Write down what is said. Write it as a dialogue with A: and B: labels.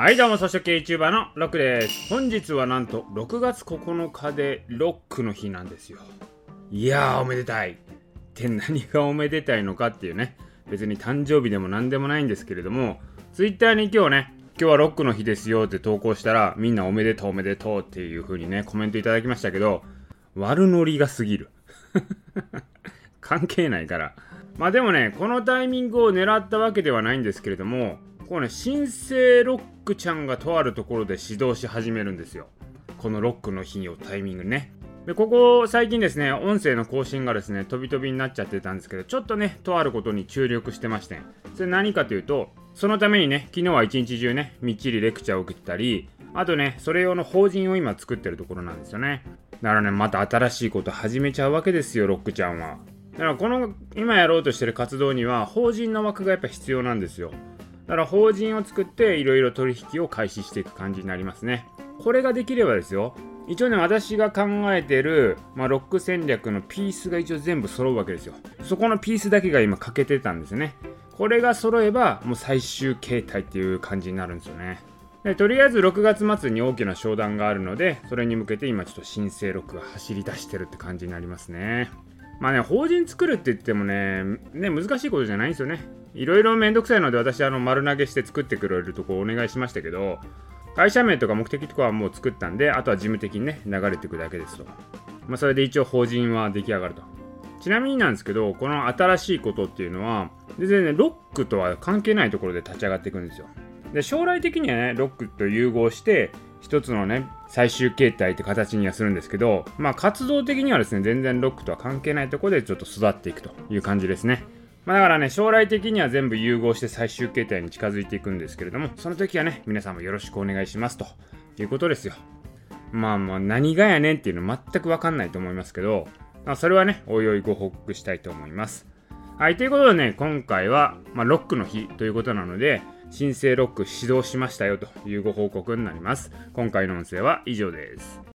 A: はいどうも、草食系 YouTuber のロックです。本日はなんと6月9日でロックの日なんですよ。いやー、おめでたい。って何がおめでたいのかっていうね、別に誕生日でも何でもないんですけれども、Twitter に今日ね、今日はロックの日ですよって投稿したら、みんなおめでとうおめでとうっていう風にね、コメントいただきましたけど、悪ノリが過ぎる。関係ないから。まあでもね、このタイミングを狙ったわけではないんですけれども、こうね、新生ロックちゃんがとあるところで指導し始めるんですよ。このロックの日をタイミングね。で、ここ最近ですね、音声の更新がですね、飛び飛びになっちゃってたんですけど、ちょっとね、とあることに注力してまして、それ何かというと、そのためにね、昨日は一日中ね、みっちりレクチャーを受けたり、あとね、それ用の法人を今作ってるところなんですよね。だからね、また新しいこと始めちゃうわけですよ、ロックちゃんは。だからこの今やろうとしてる活動には法人の枠がやっぱ必要なんですよ。だから法人を作っていろいろ取引を開始していく感じになりますね。これができればですよ。一応ね、私が考えてる、まあ、ロック戦略のピースが一応全部揃うわけですよ。そこのピースだけが今欠けてたんですね。これが揃えばもう最終形態っていう感じになるんですよね。でとりあえず6月末に大きな商談があるので、それに向けて今ちょっと新生ロックが走り出してるって感じになりますね。まあね、法人作るって言ってもね、ね、難しいことじゃないんですよね。いろいろめんどくさいので私、あの、丸投げして作ってくれるとこお願いしましたけど、会社名とか目的とかはもう作ったんで、あとは事務的にね、流れていくだけですと。まあ、それで一応法人は出来上がると。ちなみになんですけど、この新しいことっていうのは、全然ね、ロックとは関係ないところで立ち上がっていくんですよ。で、将来的にはね、ロックと融合して、一つのね、最終形態って形にはするんですけど、まあ活動的にはですね、全然ロックとは関係ないところでちょっと育っていくという感じですね。まあだからね、将来的には全部融合して最終形態に近づいていくんですけれども、その時はね、皆さんもよろしくお願いしますということですよ。まあまあ何がやねんっていうの全くわかんないと思いますけど、まあ、それはね、おいおいご報告したいと思います。はい、ということでね、今回は、まあ、ロックの日ということなので、申請ロック始動しましたよというご報告になります。今回の音声は以上です。